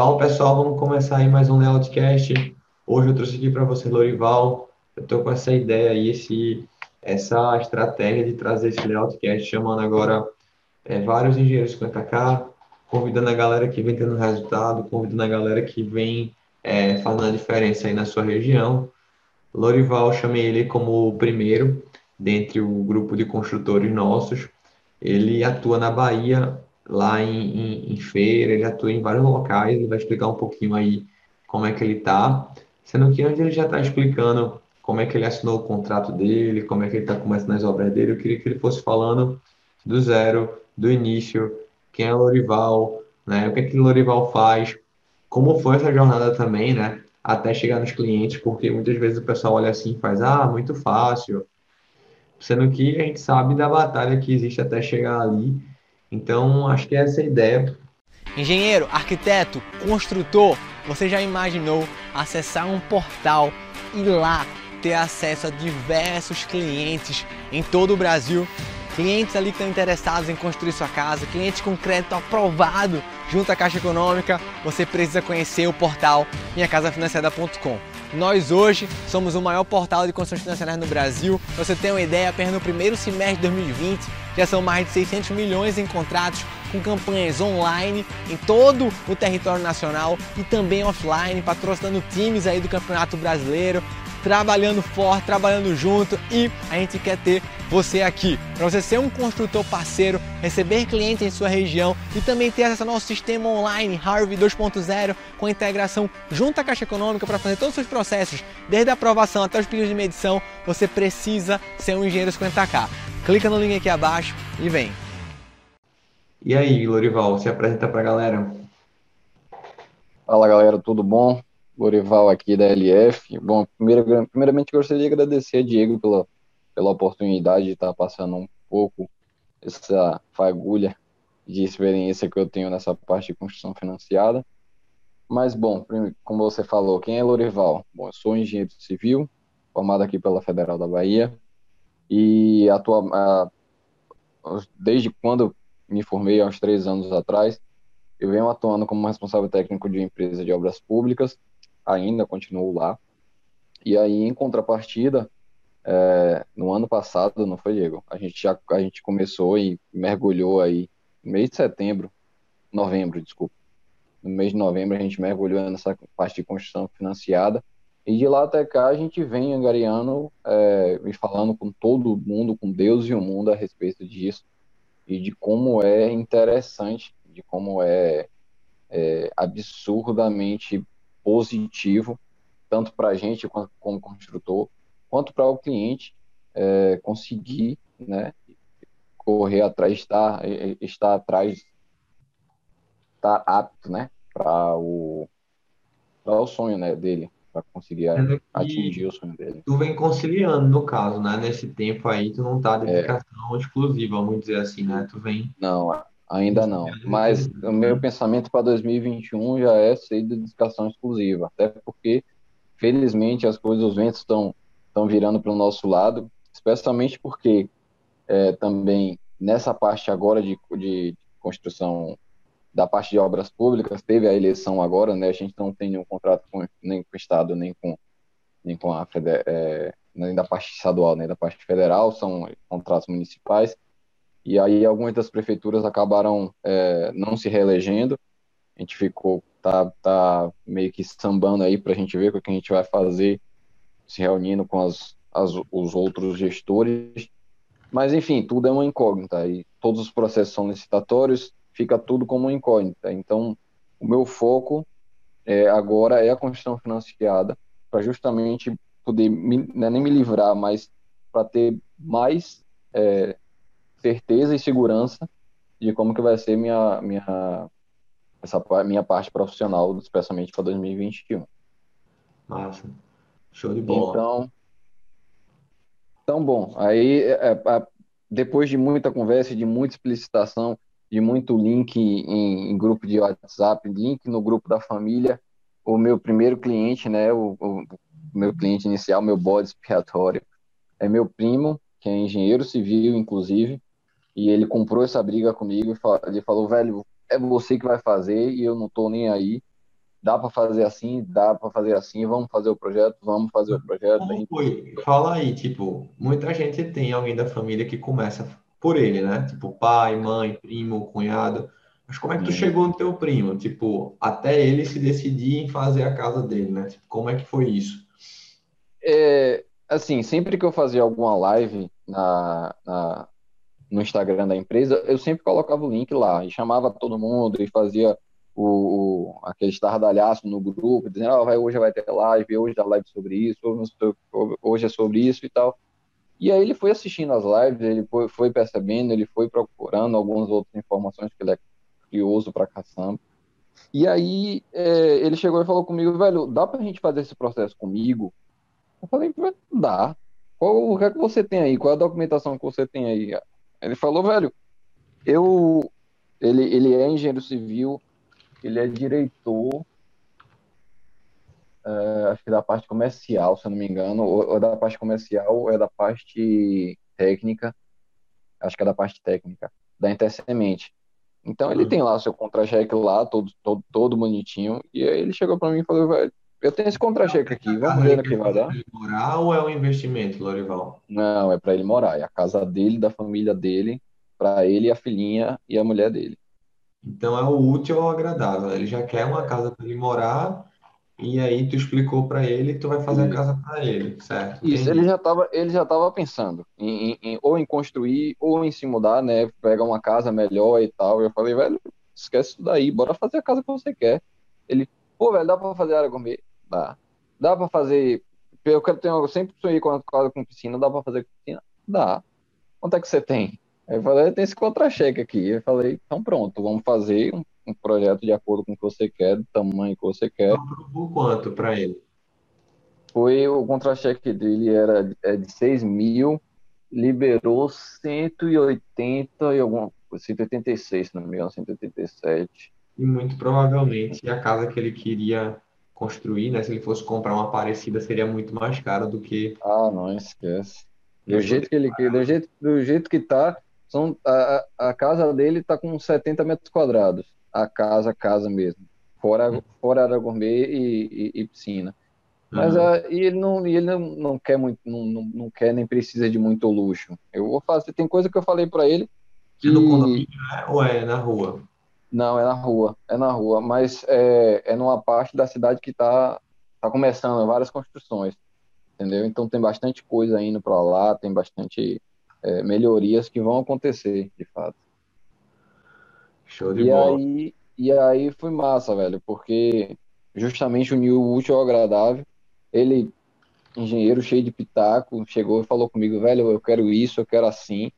Fala pessoal, vamos começar aí mais um Layoutcast. Hoje eu trouxe aqui para você, Lorival. Eu estou com essa ideia aí, esse, essa estratégia de trazer esse Layoutcast, chamando agora é, vários engenheiros 50K, convidando a galera que vem tendo resultado, convidando a galera que vem é, fazendo a diferença aí na sua região. Lorival, chamei ele como o primeiro dentre o grupo de construtores nossos. Ele atua na Bahia, lá em, em, em, feira, ele atua em vários locais, ele vai explicar um pouquinho aí como é que ele está. Sendo que antes ele já está explicando como é que ele assinou o contrato dele, como é que ele está começando as obras dele, eu queria que ele fosse falando do zero, do início, quem é Lorival, né, o que é que Lorival faz, como foi essa jornada também, né, até chegar nos clientes, porque muitas vezes o pessoal olha assim e faz, ah, muito fácil, sendo que a gente sabe da batalha que existe até chegar ali. Então, acho que essa é a ideia. Engenheiro, arquiteto, construtor, você já imaginou acessar um portal e lá ter acesso a diversos clientes em todo o Brasil? Clientes ali que estão interessados em construir sua casa, clientes com crédito aprovado junto à Caixa Econômica, você precisa conhecer o portal minhacasafinanciada.com. Nós hoje somos o maior portal de construções financeiras no Brasil. você tem uma ideia, apenas no primeiro semestre de 2020 já são mais de 600 milhões em contratos com campanhas online em todo o território nacional e também offline, patrocinando times aí do Campeonato Brasileiro, trabalhando forte, trabalhando junto e a gente quer ter você aqui, para você ser um construtor parceiro, receber clientes em sua região e também ter acesso ao nosso sistema online Harvey 2.0 com integração junto à Caixa Econômica para fazer todos os seus processos, desde a aprovação até os pedidos de medição, você precisa ser um engenheiro 50K. Clica no link aqui abaixo e vem. E aí, Lorival, se apresenta para a galera. Fala galera, tudo bom? Lorival aqui da LF. Bom, primeiro, primeiramente gostaria de agradecer a Diego pela, pela oportunidade de estar passando um pouco essa fagulha de experiência que eu tenho nessa parte de construção financiada. Mas, bom, como você falou, quem é Lorival? Bom, eu sou engenheiro civil, formado aqui pela Federal da Bahia, e atua, desde quando me formei, há uns três anos atrás, eu venho atuando como responsável técnico de empresa de obras públicas, ainda continuo lá. E aí, em contrapartida, é, no ano passado, não foi, Diego? A gente já a gente começou e mergulhou aí, mês de setembro, novembro, desculpa. No mês de novembro, a gente mergulhou nessa parte de construção financiada. E de lá até cá, a gente vem angariando é, e falando com todo mundo, com Deus e o mundo a respeito disso. E de como é interessante, de como é, é absurdamente positivo, tanto para a gente como construtor, quanto para o cliente é, conseguir né, correr atrás, estar, estar atrás, estar apto né, para o, o sonho né, dele, para conseguir atingir o sonho dele. Tu vem conciliando, no caso, né? Nesse tempo aí, tu não tá dedicação é. exclusiva, vamos dizer assim, né? Tu vem. Não, Ainda não, mas o meu pensamento para 2021 já é ser de dedicação exclusiva, até porque, felizmente, as coisas, os ventos estão estão virando para o nosso lado, especialmente porque é, também nessa parte agora de, de construção da parte de obras públicas, teve a eleição agora, né? A gente não tem nenhum contrato com, nem com o Estado, nem com, nem com a é, nem da parte estadual, nem da parte federal, são contratos municipais e aí algumas das prefeituras acabaram é, não se reelegendo. A gente ficou, tá, tá meio que sambando aí para a gente ver o que a gente vai fazer, se reunindo com as, as, os outros gestores. Mas, enfim, tudo é uma incógnita. E todos os processos são licitatórios, fica tudo como uma incógnita. Então, o meu foco é, agora é a construção financiada, para justamente poder, me, não é nem me livrar, mas para ter mais é, certeza e segurança de como que vai ser minha minha essa minha parte profissional, especialmente para 2021. Massa. Show de bola. Então, então bom, aí é, é, depois de muita conversa, de muita explicitação, de muito link em, em, grupo de WhatsApp, link no grupo da família, o meu primeiro cliente, né, o, o meu cliente inicial, meu bode expiatório, é meu primo, que é engenheiro civil, inclusive, e ele comprou essa briga comigo e ele falou, velho, é você que vai fazer e eu não tô nem aí. dá para fazer assim, dá para fazer assim, vamos fazer o projeto, vamos fazer o projeto. Como foi? Fala aí, tipo, muita gente tem alguém da família que começa por ele, né? Tipo, pai, mãe, primo, cunhado. Mas como é que tu chegou no teu primo? Tipo, até ele se decidir em fazer a casa dele, né? Tipo, como é que foi isso? É, assim, sempre que eu fazia alguma live na, na, no Instagram da empresa, eu sempre colocava o link lá e chamava todo mundo e fazia o, o, aquele estardalhaço no grupo, dizendo, oh, vai, hoje vai ter live, hoje dá live sobre isso, hoje é sobre isso e tal. E aí ele foi assistindo as lives, ele foi, foi percebendo, ele foi procurando algumas outras informações que ele é curioso pra caçamba. E aí é, ele chegou e falou comigo, velho, dá pra gente fazer esse processo comigo? Eu falei, dá. Qual, o que é que você tem aí? Qual é a documentação que você tem aí? Ele falou, velho, eu. Ele, ele é engenheiro civil, ele é diretor, é, acho que da parte comercial, se eu não me engano, ou, ou da parte comercial, ou é da parte técnica, acho que é da parte técnica, da Intersemente. Então ele uhum. tem lá seu contra-cheque lá, todo, todo, todo bonitinho, e aí ele chegou para mim e falou, velho, eu tenho esse contra-cheque aqui, vamos ver no que vai dar. morar ou é um investimento, Lorival? Não, é para ele morar, é a casa dele, da família dele, para ele, a filhinha e a mulher dele. Então é o útil ao agradável. Ele já quer uma casa para ele morar e aí tu explicou para ele, tu vai fazer a casa para ele, certo? Isso, ele já estava ele já tava pensando em, em, em, ou em construir ou em se mudar, né? Pegar uma casa melhor e tal. Eu falei, velho, esquece isso daí, bora fazer a casa que você quer. Ele, pô, velho, dá para fazer área gourmet? Dá. Dá para fazer. Eu quero ter, eu sempre sonhei com com piscina, dá para fazer com piscina? Dá. Quanto é que você tem? Aí eu falei, tem esse contra-cheque aqui. Eu falei, então pronto, vamos fazer um, um, projeto de acordo com o que você quer, do tamanho que você quer. Por quanto para ele? Foi o contra-cheque dele era é de 6 mil, liberou 180 e alguma 186, se não me engano, 187. E muito provavelmente a casa que ele queria construir, né? Se ele fosse comprar uma parecida, seria muito mais cara do que. Ah, não esquece. Do jeito que ele do jeito, do jeito que tá, são, a, a casa dele tá com 70 metros quadrados. A casa, casa mesmo. Fora, hum. fora área gourmet e, e, e piscina. Mas uhum. uh, e ele, não, ele não, não quer muito, não, não, não, quer nem precisa de muito luxo. Eu vou fazer, tem coisa que eu falei para ele. Que... É no condomínio, né? Ou é na rua? Não, é na rua, é na rua, mas é, é numa parte da cidade que está tá começando várias construções, entendeu? Então tem bastante coisa indo para lá, tem bastante é, melhorias que vão acontecer, de fato. Show de e bola. Aí, e aí foi massa, velho, porque justamente uniu o útil ao agradável. Ele, engenheiro cheio de pitaco, chegou e falou comigo, velho, eu quero isso, eu quero assim.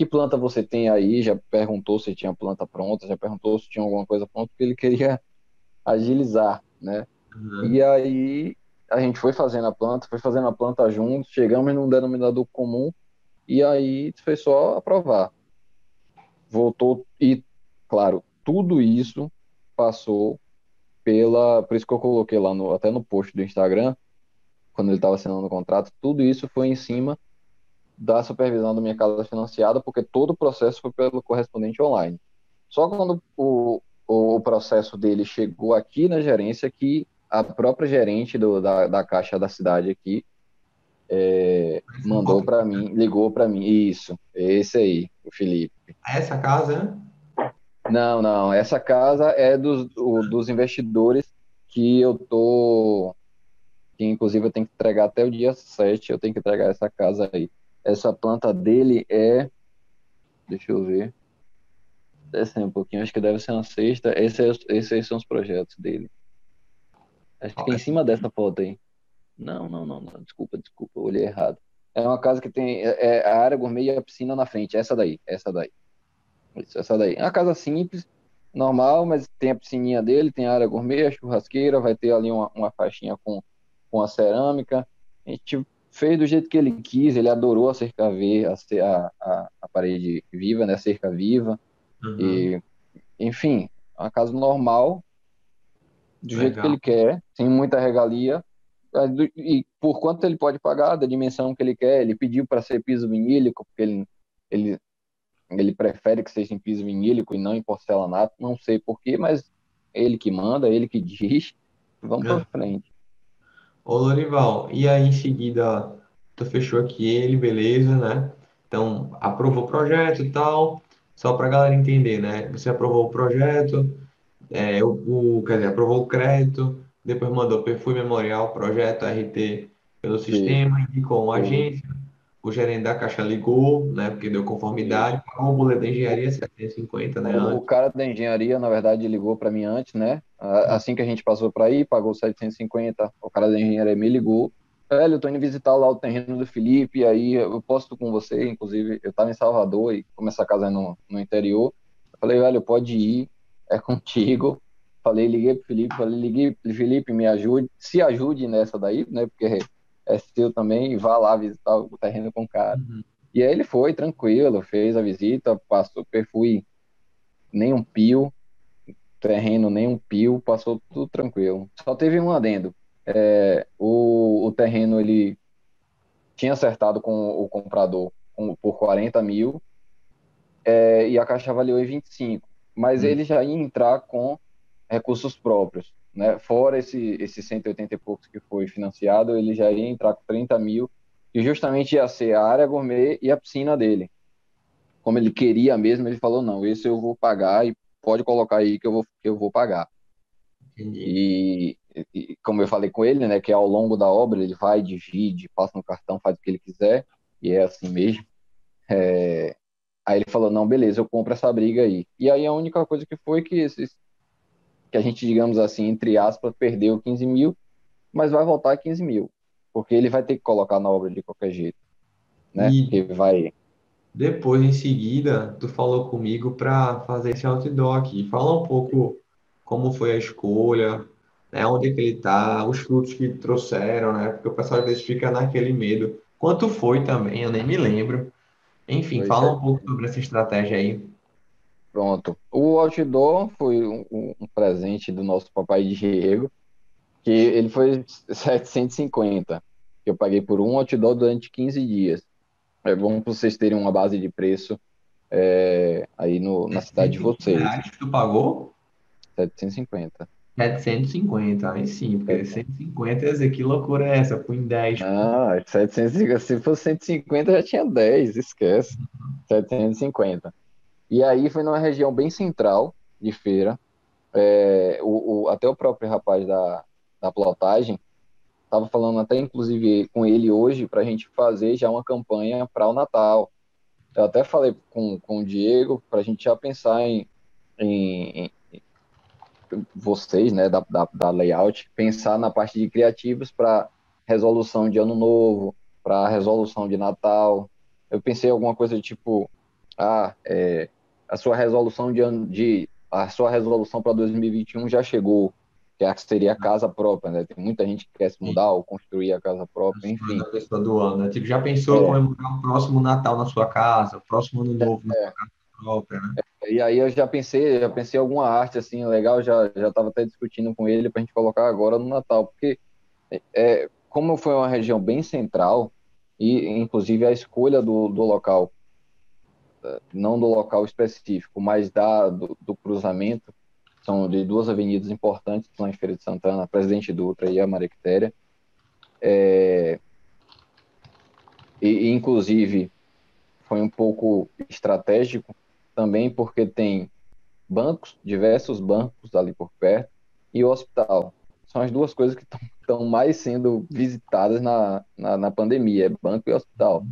Que planta você tem aí? Já perguntou se tinha planta pronta, já perguntou se tinha alguma coisa pronta, porque ele queria agilizar, né? Uhum. E aí a gente foi fazendo a planta, foi fazendo a planta junto, chegamos num denominador comum e aí foi só aprovar. Voltou e, claro, tudo isso passou pela, por isso que eu coloquei lá no, até no post do Instagram, quando ele estava assinando o contrato, tudo isso foi em cima da supervisão da minha casa financiada, porque todo o processo foi pelo correspondente online. Só quando o, o processo dele chegou aqui na gerência que a própria gerente do, da, da caixa da cidade aqui é, mandou para mim, ligou para mim. Isso, esse aí, o Felipe. Essa casa? Não, não. Essa casa é dos, dos investidores que eu tô. Que inclusive eu tenho que entregar até o dia 7. Eu tenho que entregar essa casa aí. Essa planta dele é. Deixa eu ver. Desce um pouquinho, acho que deve ser uma sexta. Esse, é, esses são os projetos dele. Acho que é em cima dessa foto aí. Não, não, não, não, desculpa, desculpa, eu olhei errado. É uma casa que tem é, é, a área gourmet e a piscina na frente, essa daí, essa daí. Isso, essa daí. É uma casa simples, normal, mas tem a piscininha dele, tem a área gourmet, a churrasqueira, vai ter ali uma, uma faixinha com, com a cerâmica. A gente fez do jeito que ele quis, ele adorou a cerca ver, a, a, a parede viva, né, a cerca viva. Uhum. E, enfim, uma casa normal, do Legal. jeito que ele quer, sem muita regalia, e por quanto ele pode pagar, da dimensão que ele quer. Ele pediu para ser piso vinílico, porque ele, ele, ele prefere que seja em piso vinílico e não em porcelanato. Não sei porquê, mas ele que manda, ele que diz, vamos É. pra frente. Ô, Lorival, e aí em seguida tu fechou aqui ele, beleza, né? Então, aprovou o projeto e tal, só pra galera entender, né? Você aprovou o projeto, é, o, o- quer dizer, aprovou o crédito, depois mandou perfil memorial, projeto RT pelo sistema, indicou uma Sim. agência, o gerente da Caixa ligou, né? Porque deu conformidade, pagou o boleto da engenharia 750, né? O, o Antes. cara da engenharia, na verdade, ligou para mim antes, né? A- Assim que a gente passou para aí, pagou 750. O cara da engenharia me ligou. Velho, eu tô indo visitar lá o terreno do Felipe, aí eu posto com você, inclusive, eu tava em Salvador e como essa casa é no, no interior. Eu falei, velho, pode ir, é contigo. Falei, liguei pro Felipe, falei, liguei, Felipe, me ajude, se ajude nessa daí, né? Porque é seu também, e vá lá visitar o terreno com o cara. Uhum. E aí ele foi tranquilo, fez a visita, passou, fui nem um pio, terreno nem um pio, passou tudo tranquilo. Só teve um adendo. É, o, o terreno ele tinha acertado com o comprador com- por 40 mil é, e a Caixa avaliou em 25, mas Hum. ele já ia entrar com recursos próprios, né? Fora esse, esse 180 e poucos que foi financiado, ele já ia entrar com 30 mil e justamente ia ser a área gourmet e a piscina dele. Como ele queria mesmo, ele falou, não, esse eu vou pagar e pode colocar aí que eu vou, que eu vou pagar. E, e como eu falei com ele, né, que ao longo da obra ele vai, divide, passa no cartão, faz o que ele quiser, e é assim mesmo. É, Aí ele falou, não, beleza, eu compro essa briga aí. E aí a única coisa que foi que esses, que a gente, digamos assim, entre aspas, perdeu 15 mil, mas vai voltar 15 mil, porque ele vai ter que colocar na obra de qualquer jeito, né? E- Porque vai, Depois, em seguida, tu falou comigo para fazer esse outdoor aqui. Fala um pouco como foi a escolha, né? Onde é que ele tá, os frutos que trouxeram, né? Porque o pessoal às vezes fica naquele medo. Quanto foi também, eu nem me lembro. Enfim, Foi fala um certo. pouco sobre essa estratégia aí. Pronto. O outdoor foi um, um- presente do nosso papai Diego, que ele foi 750, que eu paguei por um outdoor durante 15 dias. É bom para vocês terem uma base de preço é, aí no, na cidade de vocês. Reais que tu pagou? 750. 750, aí sim, porque 150, quer dizer, que loucura é essa? Em 10. Não, é 750, se fosse 150 já tinha 10, esquece. 750. E aí foi numa região bem central de feira. É, o, o- até o próprio rapaz da, da plotagem estava falando até inclusive com ele hoje para a gente fazer já uma campanha para o Natal. Eu até falei com, com o Diego para a gente já pensar em, em- em- vocês, né, da, da, da layout, pensar na parte de criativos para resolução de ano novo, para resolução de Natal. Eu pensei alguma coisa tipo, ah, é, a sua resolução de de a sua resolução para 2021 já chegou, que é que seria a casa própria, né? Tem muita gente que quer se mudar ou construir a casa própria, enfim. da pessoa do ano, né? Tipo, já pensou É. em comemorar o próximo Natal na sua casa, o próximo ano novo na sua casa própria, né? E aí eu já pensei, já pensei em alguma arte assim legal, já já estava até discutindo com ele para a gente colocar agora no Natal, porque é, como foi uma região bem central e inclusive a escolha do, do local, não do local específico, mas da do, do cruzamento, são de duas avenidas importantes lá em Feira de Santana, a Presidente Dutra e a Maria Quitéria. É, e, e, inclusive foi um pouco estratégico também porque tem bancos, diversos bancos ali por perto, e o hospital. São as duas coisas que estão mais sendo visitadas na, na, na, pandemia, é banco e hospital.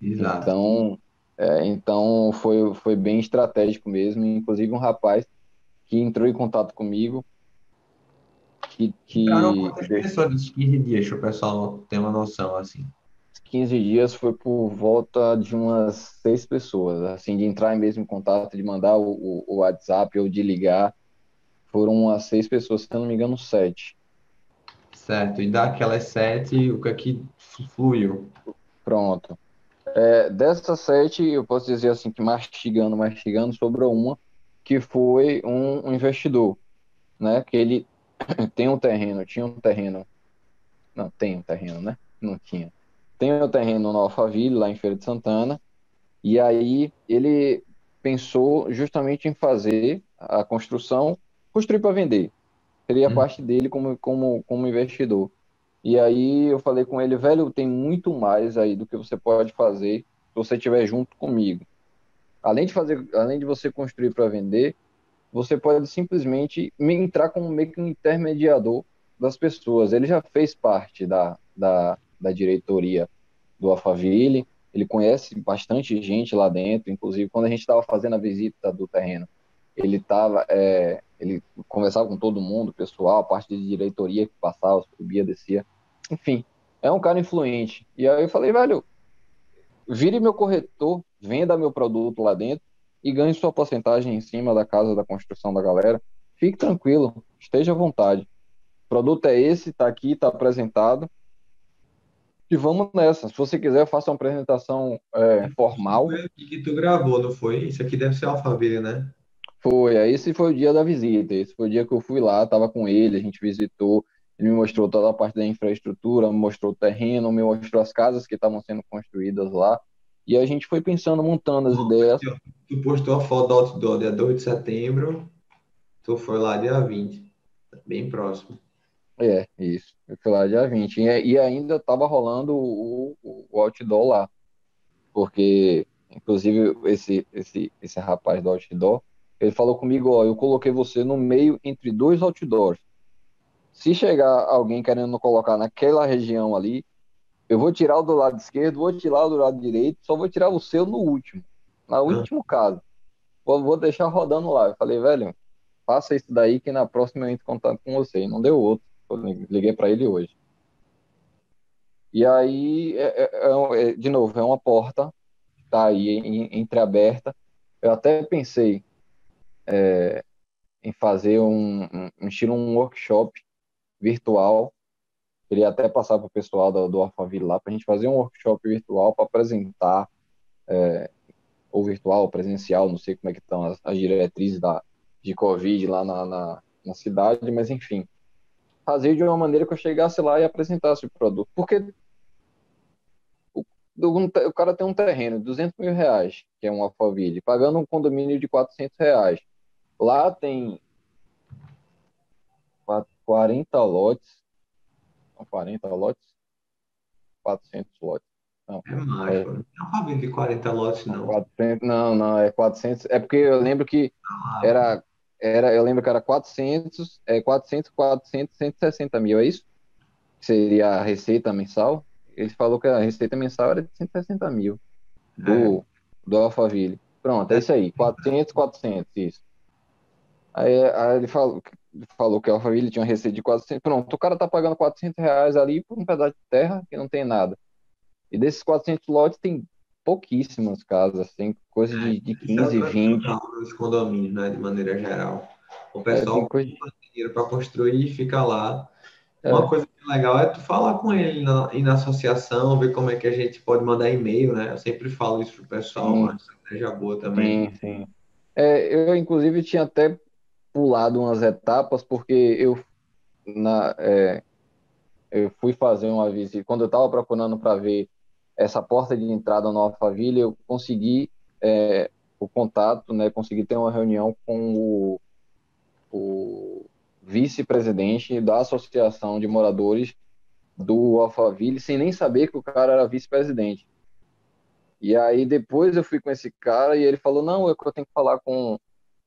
Exato. Então, é, então foi, foi bem estratégico mesmo, inclusive um rapaz que entrou em contato comigo, que... que... Entraram quantas pessoas nesses 15 dias, para o pessoal ter uma noção, assim? 15 dias foi por volta de umas seis pessoas, assim, de entrar mesmo em contato, de mandar o, o, WhatsApp ou de ligar, foram umas seis pessoas, se não me engano, sete. Certo, e daquelas sete, o que é que fluiu? Pronto. É, dessas sete, eu posso dizer assim, que mastigando, mastigando, sobrou uma, que foi um, um investidor, né, que ele tem um terreno, tinha um terreno, não, tem um terreno, né, não tinha, tem um terreno no Alphaville, lá em Feira de Santana, e aí ele pensou justamente em fazer a construção construir para vender. Seria a hum. parte dele como, como, como investidor. E aí eu falei com ele, velho, tem muito mais aí do que você pode fazer se você estiver junto comigo. Além de fazer, além de você construir para vender, você pode simplesmente entrar como meio que um intermediador das pessoas. Ele já fez parte da, da, da diretoria do Alphaville, ele conhece bastante gente lá dentro, inclusive quando a gente estava fazendo a visita do terreno, ele estava, é, ele conversava com todo mundo, pessoal, parte de diretoria que passava, subia, descia, enfim, é um cara influente. E aí eu falei, velho, vire meu corretor, venda meu produto lá dentro e ganhe sua porcentagem em cima da casa da construção da galera. Fique tranquilo, esteja à vontade. O produto é esse, está aqui, está apresentado. E vamos nessa. Se você quiser, eu faço uma apresentação é, formal. que tu gravou, não foi? Isso aqui deve ser Alphaville, né? Foi. Esse foi o dia da visita. Esse foi o dia que eu fui lá, estava com ele, a gente visitou. Ele me mostrou toda a parte da infraestrutura, me mostrou o terreno, me mostrou as casas que estavam sendo construídas lá. E a gente foi pensando, montando as ideias. Tu postou a foto do outdoor dia 2 de setembro, tu foi lá dia 20, bem próximo. É, isso. Eu fui lá dia 20. E, e ainda estava rolando o, o, outdoor lá. Porque, inclusive, esse, esse, esse rapaz do outdoor, ele falou comigo, ó, eu coloquei você no meio entre dois outdoors. Se chegar alguém querendo colocar naquela região ali, eu vou tirar o do lado esquerdo, vou tirar o do lado direito, só vou tirar o seu no último, no ah. último caso. Vou, vou deixar rodando lá. Eu falei, velho, faça isso daí que na próxima eu entro em contato com você. E não deu outro. Eu liguei para ele hoje. E aí, é, é, é, é, de novo, é uma porta, tá aí entreaberta. Eu até pensei é, em fazer um, um, um, estilo um workshop virtual. Queria até passar para o pessoal do, do Alphaville lá para a gente fazer um workshop virtual para apresentar, é, ou virtual, ou presencial, não sei como é que estão as, as diretrizes da, de Covid lá na, na, na cidade, mas enfim, fazer de uma maneira que eu chegasse lá e apresentasse o produto. Porque o, cara tem um terreno, 200 mil reais, que é um Alphaville, pagando um condomínio de 400 reais. Lá tem 40 lotes. São 40 lotes? 400 lotes. Não, é mais, é, não é um de 40 lotes, não. 400, não, não, é 400. É porque eu lembro que ah, era era, eu lembro que era 400, é, 400, 400, 160 mil, é isso? Seria a receita mensal. Ele falou que a receita mensal era de 160 mil do, é. do Alphaville. Pronto, é isso aí, 400, 400, isso. Aí, aí ele falou, falou que a Alphaville tinha uma receita de 400. Pronto, o cara tá pagando 400 reais ali por um pedaço de terra que não tem nada. E desses 400 lotes tem pouquíssimas casas, tem coisa de, de 15, 20. Os condomínios, né, de maneira geral. O é, pessoal é, coisa... tem dinheiro para construir e fica lá. É. Uma coisa legal é tu falar com ele na, ir na associação, ver como é que a gente pode mandar e-mail, né? Eu sempre falo isso pro pessoal, sim. mas estratégia boa também. Sim, sim. É, eu, inclusive, tinha até pulado umas etapas, porque eu, na, é, eu fui fazer uma visita, quando eu estava procurando para ver essa porta de entrada no Alphaville, eu consegui é, o contato, né, consegui ter uma reunião com o, o vice-presidente da Associação de Moradores do Alphaville, sem nem saber que o cara era vice-presidente. E aí depois eu fui com esse cara e ele falou, não, eu tenho que falar com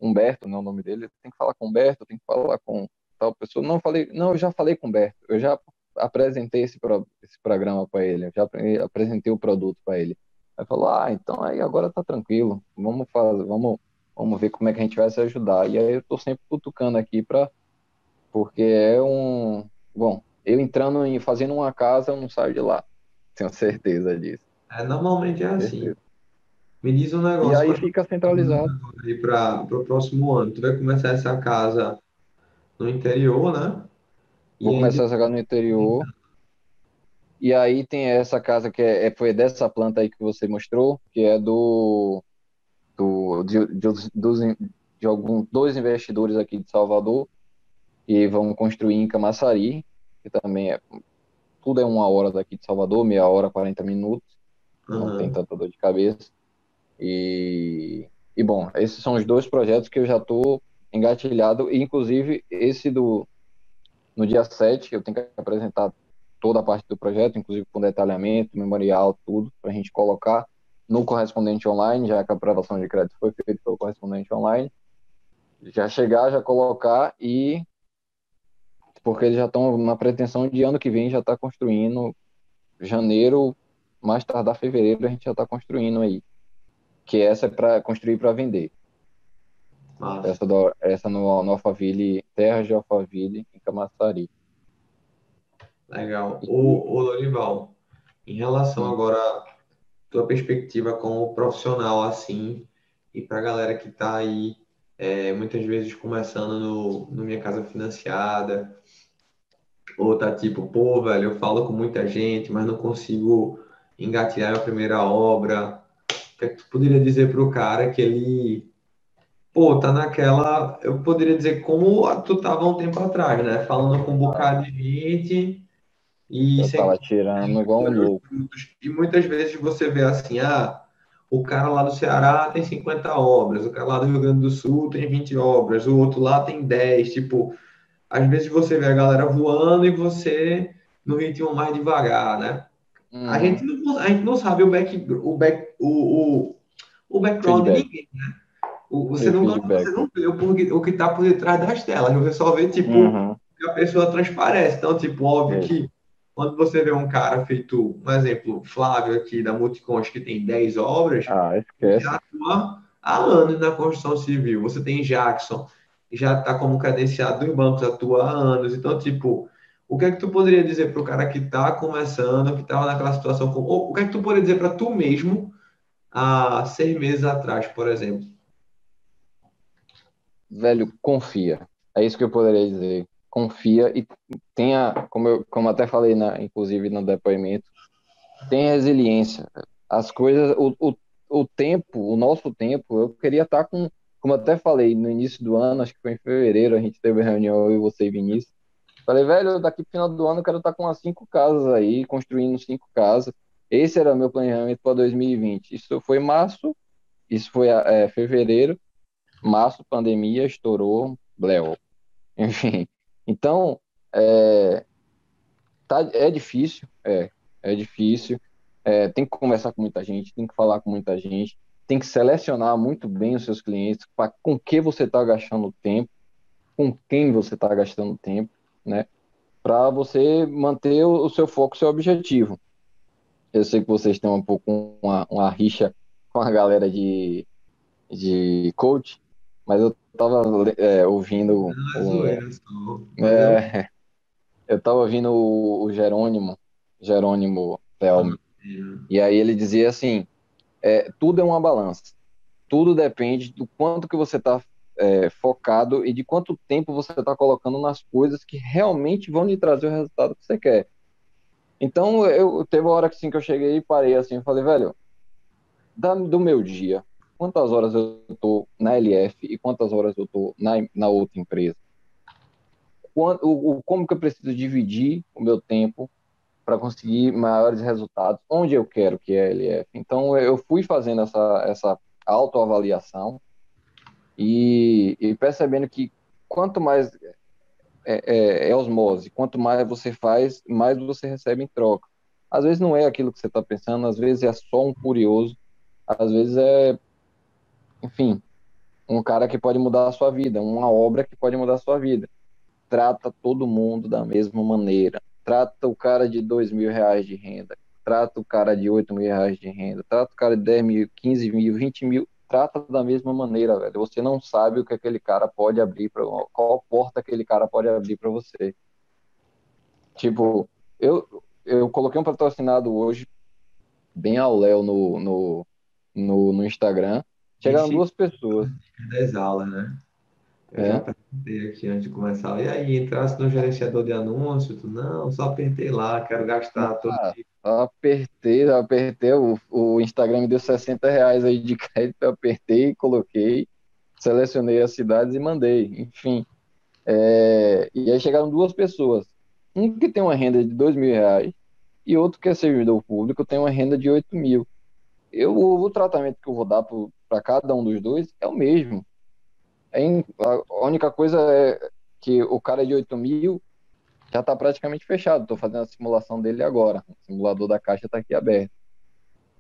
Humberto, não é o nome dele, tenho que falar com Humberto, tenho que falar com tal pessoa. Não, falei, não, eu já falei com Humberto, eu já apresentei esse, pro, esse programa para ele, eu já apresentei o produto para ele. Aí falou, ah, então aí agora tá tranquilo, vamos fazer, vamos, vamos ver como é que a gente vai se ajudar. E aí eu tô sempre cutucando aqui para porque é um, bom, eu entrando e fazendo uma casa, eu não saio de lá. Tenho certeza disso. É, normalmente é assim. Me diz um negócio. E aí fica centralizado. Para o próximo ano, tu vai começar essa casa no interior, né? Vou começar a jogar no interior. E aí tem essa casa que é, é, foi dessa planta aí que você mostrou, que é do, do de, de, dos, de alguns dois investidores aqui de Salvador que vão construir em Camaçari, que também é tudo é uma hora daqui de Salvador, meia hora, 40 minutos. Uhum. Não tem tanta dor de cabeça. E, e bom, esses são os dois projetos que eu já estou engatilhado, e inclusive esse do no dia 7, eu tenho que apresentar toda a parte do projeto, inclusive com detalhamento, memorial, tudo, para a gente colocar no correspondente online, já que a aprovação de crédito foi feita pelo correspondente online. Já chegar, já colocar e. Porque eles já estão na pretensão de ano que vem já estar tá construindo, janeiro, mais tardar fevereiro, a gente já está construindo aí. Que essa é para construir para vender. Nossa. Essa, do, essa no, no Alphaville, Terra de Alphaville, em Camaçari. Legal. O, o Lorival, em relação agora à tua perspectiva como profissional, assim, e para a galera que está aí, é, muitas vezes começando no, no Minha Casa Financiada, ou tá tipo, pô, velho, eu falo com muita gente, mas não consigo engatilhar a primeira obra. Que, é que tu poderia dizer para o cara que ele pô, tá naquela. Eu poderia dizer como tu tava um tempo atrás, né? Falando com um bocado de gente e Eu tava tirando igual um louco. E muitas vezes você vê assim, ah, o cara lá do Ceará tem 50 obras, o cara lá do Rio Grande do Sul tem 20 obras, o outro lá tem 10. Tipo, às vezes você vê a galera voando e você no ritmo mais devagar, né? Hum. A, gente não, a gente não sabe o back, o back, o, o, o background Feedback. de ninguém, né? Você não, você não vê o, o que está por detrás das telas, você só vê, tipo, uhum. que a pessoa transparece. Então, tipo, óbvio é. que quando você vê um cara feito, um exemplo, Flávio aqui da Multicons, que tem 10 obras, ah, esquece. já atua há anos na construção civil. Você tem Jackson, já está como credenciado em bancos, atua há anos. Então, tipo, o que é que tu poderia dizer para o cara que está começando, que estava naquela situação, ou o que é que tu poderia dizer para tu mesmo há seis meses atrás, por exemplo? velho, confia. É isso que eu poderia dizer. Confia e tenha, como eu como até falei, na, inclusive no depoimento, tenha resiliência. As coisas, o, o, o tempo, o nosso tempo, eu queria estar com, como até falei no início do ano, acho que foi em fevereiro, a gente teve reunião, eu e você e Vinícius. Falei, velho, daqui pro final do ano eu quero estar com umas cinco casas aí, construindo cinco casas. Esse era meu planejamento para 2020. Isso foi março, isso foi é, fevereiro, março, pandemia, estourou, bleu. Enfim, então, é, tá, é difícil, é, é difícil, é, tem que conversar com muita gente, tem que falar com muita gente, tem que selecionar muito bem os seus clientes, para com que você está gastando tempo, com quem você está gastando tempo, né? Para você manter o, o, seu foco, o seu objetivo. Eu sei que vocês têm um pouco uma, uma rixa com a galera de, de coach, mas eu tava é, ouvindo. o, é, eu tava ouvindo o, o Jerônimo, Jerônimo Thelmo. E aí ele dizia assim: é, tudo é uma balança. Tudo depende do quanto que você está é, focado e de quanto tempo você está colocando nas coisas que realmente vão lhe trazer o resultado que você quer. Então, eu teve uma hora que, assim, que eu cheguei e parei assim, eu falei, velho, da, do meu dia, quantas horas eu estou na LF e quantas horas eu estou na, na outra empresa. O, como que eu preciso dividir o meu tempo para conseguir maiores resultados, onde eu quero que é a LF. Então, eu fui fazendo essa, essa autoavaliação e, e percebendo que quanto mais é, é, é, osmose, quanto mais você faz, mais você recebe em troca. Às vezes não é aquilo que você está pensando, às vezes é só um curioso, às vezes é enfim, um cara que pode mudar a sua vida, uma obra que pode mudar a sua vida. Trata todo mundo da mesma maneira. Trata o cara de dois mil reais de renda, trata o cara de oito mil reais de renda, trata o cara de 10 mil, 15 mil, 20 mil, trata da mesma maneira, velho. Você não sabe o que aquele cara pode abrir para qual porta aquele cara pode abrir para você. Tipo, eu eu coloquei um patrocinado hoje bem ao Léo no, no, no, no Instagram Chegaram duas pessoas. Das aulas, né? Eu é. já perguntei aqui antes de começar. E aí, entrasse no gerenciador de anúncio? Tu, não, só apertei lá, quero gastar todo ah, dia. Apertei, apertei, o, o Instagram me deu 60 reais aí de crédito, apertei, coloquei, selecionei as cidades e mandei, enfim. É, e aí chegaram duas pessoas. Um que tem uma renda de dois mil reais e outro que é servidor público tem uma renda de 8 mil. Eu, o tratamento que eu vou dar para cada um dos dois é o mesmo. É, a única coisa é que o cara de 8 mil já está praticamente fechado. Estou fazendo a simulação dele agora. O simulador da caixa está aqui aberto.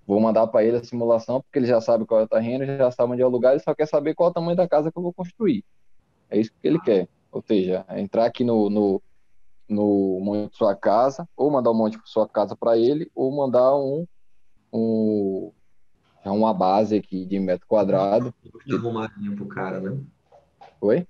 Vou mandar para ele a simulação, porque ele já sabe qual é o terreno, já sabe onde é o lugar, ele só quer saber qual é o tamanho da casa que eu vou construir. É isso que ele quer. Ou seja, entrar aqui no, no, no monte de sua casa, ou mandar um monte de sua casa para ele, ou mandar um, um uma base aqui de metro quadrado. Arrumadinha pro cara, né? Oi?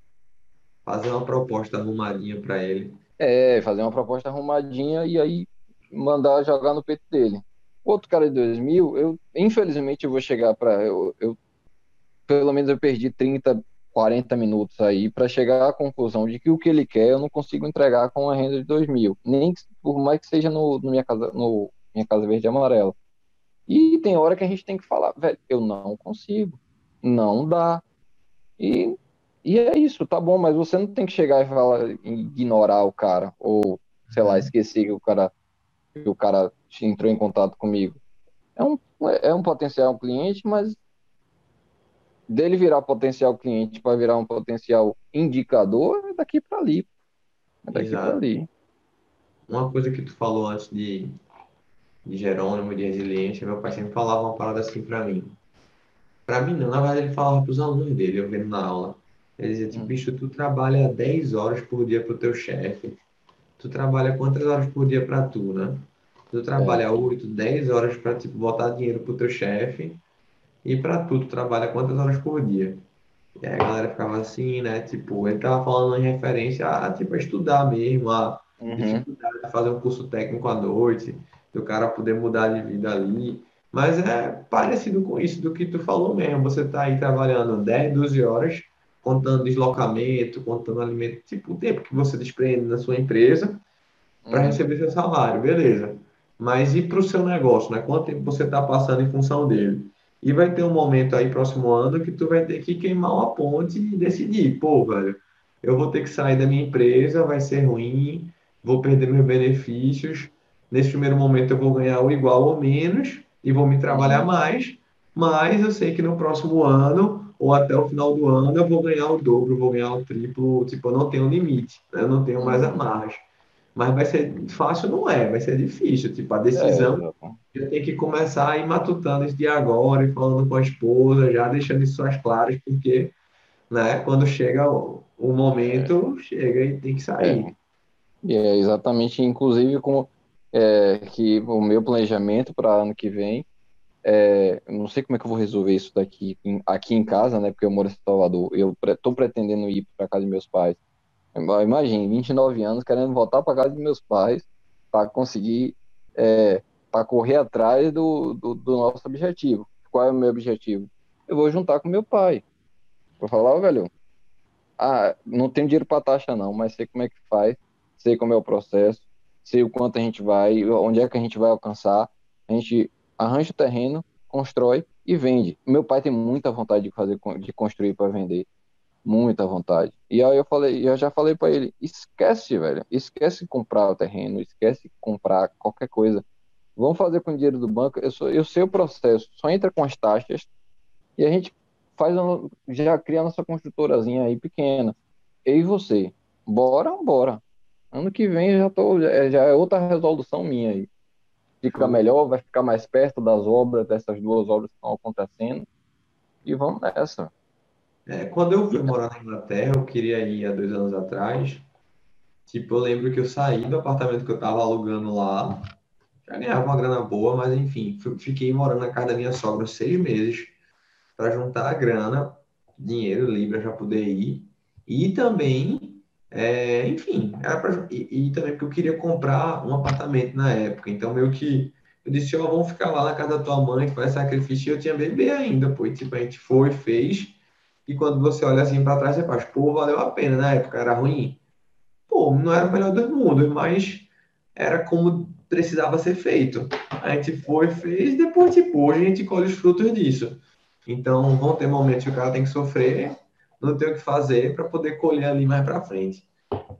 Fazer uma proposta arrumadinha para ele. É, fazer uma proposta arrumadinha e aí mandar jogar no peito dele. Outro cara de 2000, eu infelizmente eu vou chegar para eu, eu, pelo menos eu perdi 30, 40 minutos aí para chegar à conclusão de que o que ele quer eu não consigo entregar com uma renda de 2000, nem por mais que seja no, no minha casa no minha casa verde e amarela. E tem hora que a gente tem que falar, velho, eu não consigo, não dá. E, e é isso, tá bom, mas você não tem que chegar e falar, ignorar o cara ou sei lá, uhum. esquecer que o cara que o cara entrou em contato comigo. É um, é um potencial cliente, mas dele virar potencial cliente para virar um potencial indicador é daqui para ali. É daqui para ali. Uma coisa que tu falou antes de, de Jerônimo, de resiliência, meu pai sempre falava uma parada assim para mim. Para mim não, na verdade ele falava para os alunos dele, eu vendo na aula. Ele dizia, tipo, hum. bicho, tu trabalha 10 horas por dia pro teu chefe tu trabalha quantas horas por dia para tu, né? Tu trabalha é. 8, 10 horas para tipo, botar dinheiro pro teu chefe e para tu, tu trabalha quantas horas por dia? E aí a galera ficava assim, né? Tipo, ele tava falando em referência a, tipo, a estudar mesmo, a uhum. dificuldade de fazer um curso técnico à noite, do cara poder mudar de vida ali. Mas é parecido com isso do que tu falou mesmo. Você tá aí trabalhando 10, 12 horas contando deslocamento, contando alimento, tipo o tempo que você desprende na sua empresa para uhum. receber seu salário, beleza. Mas e para o seu negócio, né? Quanto tempo você está passando em função dele? E vai ter um momento aí próximo ano que tu vai ter que queimar uma ponte e decidir, pô, velho, eu vou ter que sair da minha empresa, vai ser ruim, vou perder meus benefícios. Nesse primeiro momento eu vou ganhar o igual ou menos e vou me trabalhar uhum. mais, mas eu sei que no próximo ano ou até o final do ano eu vou ganhar o dobro, vou ganhar o triplo, tipo, eu não tenho limite, né? eu não tenho mais amarras. Mas vai ser fácil, não é, vai ser difícil, tipo, a decisão é, já tem que começar a ir matutando isso de agora e falando com a esposa, já deixando isso às claras, porque, né, quando chega o, o momento, é. chega e tem que sair. É, é exatamente, inclusive, com é, que o meu planejamento para ano que vem é, não sei como é que eu vou resolver isso daqui aqui em casa, né? Porque eu moro em Salvador. Eu estou pretendendo ir para casa de meus pais. Imagine, 29 anos querendo voltar para casa de meus pais para conseguir, é, para correr atrás do, do, do, nosso objetivo. Qual é o meu objetivo? Eu vou juntar com meu pai. Vou falar, oh, velho, ah, não tenho dinheiro para taxa não, mas sei como é que faz, sei como é o processo, sei o quanto a gente vai, onde é que a gente vai alcançar. A gente arranja o terreno, constrói e vende. Meu pai tem muita vontade de fazer, de construir para vender, muita vontade. E aí eu falei, eu já falei para ele, esquece, velho, esquece comprar o terreno, esquece comprar qualquer coisa. Vamos fazer com o dinheiro do banco. Eu, sou, eu sei o processo. Só entra com as taxas e a gente faz já cria a nossa construtorazinha aí pequena. Eu e você, bora, bora. Ano que vem já tô, já é outra resolução minha aí fica melhor, vai ficar mais perto das obras, dessas duas obras que estão acontecendo. E vamos nessa. É, quando eu fui morar na Inglaterra, eu queria ir há dois anos atrás. Tipo, eu lembro que eu saí do apartamento que eu estava alugando lá, já ganhava uma grana boa, mas enfim, fiquei morando na casa da minha sogra seis meses para juntar a grana, dinheiro, libra, para poder ir. E também é, enfim, era pra, e, e, também porque eu queria comprar um apartamento na época. Então, meio que eu disse, ó, vamos ficar lá na casa da tua mãe, que faz sacrifício. E eu tinha bebê ainda, pô. E, tipo, a gente foi, fez. E quando você olha assim para trás, você faz, pô, valeu a pena. Na época era ruim. Pô, não era o melhor dos mundos, mas era como precisava ser feito. A gente foi, fez, depois, tipo, hoje a gente colhe os frutos disso. Então, vão ter momentos que o cara tem que sofrer, não tem o que fazer para poder colher ali mais para frente.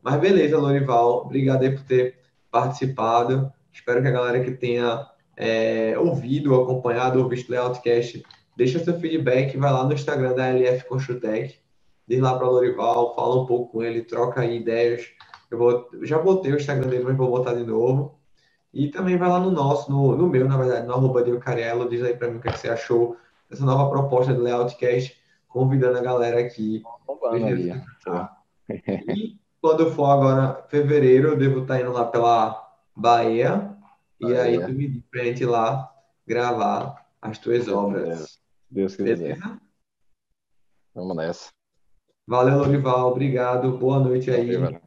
Mas beleza, Lorival, obrigado aí por ter participado. Espero que a galera que tenha é, ouvido, acompanhado ou visto o Layoutcast, deixa seu feedback, vai lá no Instagram da LF Construtec, diz lá para Lorival, fala um pouco com ele, troca aí ideias. Eu vou, já botei o Instagram dele, mas vou botar de novo. E também vai lá no nosso, no, no meu, na verdade, no arroba Carello, diz aí para mim o é que, você achou dessa nova proposta do Layoutcast, convidando a galera aqui. E quando for agora fevereiro, eu devo estar tá indo lá pela Bahia, e aí tu me diz pra gente ir lá gravar as tuas obras. Deus quiser. Beleza? Vamos nessa. Valeu, Lorival. Obrigado. Boa noite aí. Valeu,